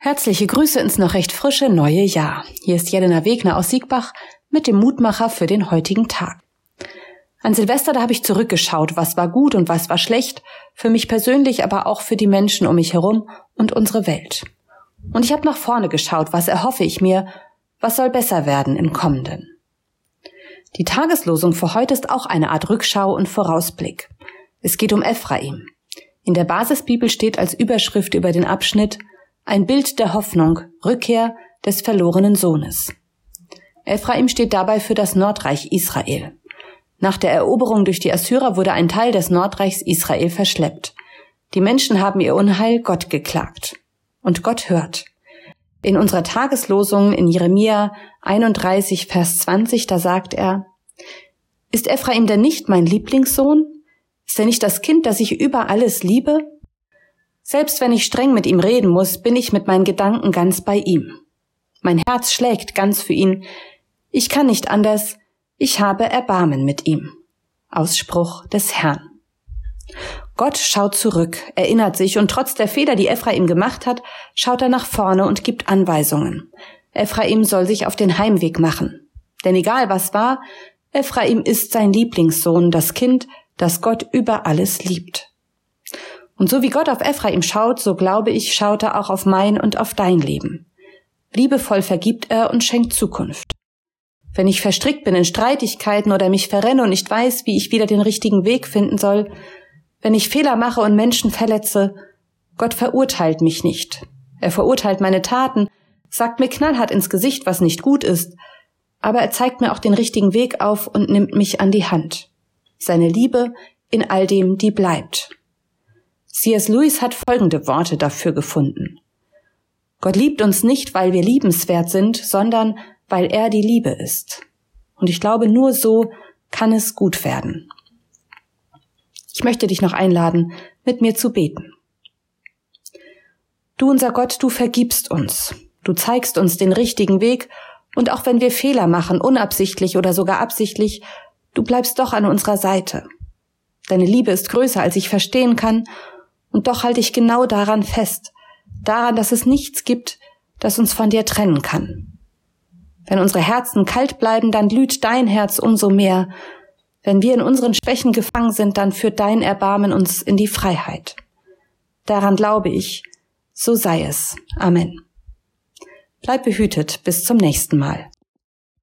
Herzliche Grüße ins noch recht frische neue Jahr. Hier ist Jelena Wegner aus Siegbach mit dem Mutmacher für den heutigen Tag. An Silvester, da habe ich zurückgeschaut, was war gut und was war schlecht, für mich persönlich, aber auch für die Menschen um mich herum und unsere Welt. Und ich habe nach vorne geschaut, was erhoffe ich mir, was soll besser werden im kommenden. Die Tageslosung für heute ist auch eine Art Rückschau und Vorausblick. Es geht um Ephraim. In der Basisbibel steht als Überschrift über den Abschnitt ein Bild der Hoffnung, Rückkehr des verlorenen Sohnes. Ephraim steht dabei für das Nordreich Israel. Nach der Eroberung durch die Assyrer wurde ein Teil des Nordreichs Israel verschleppt. Die Menschen haben ihr Unheil Gott geklagt. Und Gott hört. In unserer Tageslosung in Jeremia 31, Vers 20, da sagt er, Ist Ephraim denn nicht mein Lieblingssohn? Ist er nicht das Kind, das ich über alles liebe? Selbst wenn ich streng mit ihm reden muss, bin ich mit meinen Gedanken ganz bei ihm. Mein Herz schlägt ganz für ihn. Ich kann nicht anders. Ich habe Erbarmen mit ihm. Ausspruch des Herrn. Gott schaut zurück, erinnert sich und trotz der Fehler, die Ephraim gemacht hat, schaut er nach vorne und gibt Anweisungen. Ephraim soll sich auf den Heimweg machen. Denn egal was war, Ephraim ist sein Lieblingssohn, das Kind, das Gott über alles liebt. Und so wie Gott auf Ephraim schaut, so glaube ich, schaut er auch auf mein und auf dein Leben. Liebevoll vergibt er und schenkt Zukunft. Wenn ich verstrickt bin in Streitigkeiten oder mich verrenne und nicht weiß, wie ich wieder den richtigen Weg finden soll, wenn ich Fehler mache und Menschen verletze, Gott verurteilt mich nicht. Er verurteilt meine Taten, sagt mir knallhart ins Gesicht, was nicht gut ist, aber er zeigt mir auch den richtigen Weg auf und nimmt mich an die Hand. Seine Liebe in all dem, die bleibt. C.S. Lewis hat folgende Worte dafür gefunden. Gott liebt uns nicht, weil wir liebenswert sind, sondern weil er die Liebe ist. Und ich glaube, nur so kann es gut werden. Ich möchte dich noch einladen, mit mir zu beten. Du unser Gott, du vergibst uns. Du zeigst uns den richtigen Weg und auch wenn wir Fehler machen, unabsichtlich oder sogar absichtlich, du bleibst doch an unserer Seite. Deine Liebe ist größer, als ich verstehen kann und doch halte ich genau daran fest, daran, dass es nichts gibt, das uns von dir trennen kann. Wenn unsere Herzen kalt bleiben, dann glüht dein Herz umso mehr. Wenn wir in unseren Schwächen gefangen sind, dann führt dein Erbarmen uns in die Freiheit. Daran glaube ich, so sei es. Amen. Bleib behütet bis zum nächsten Mal.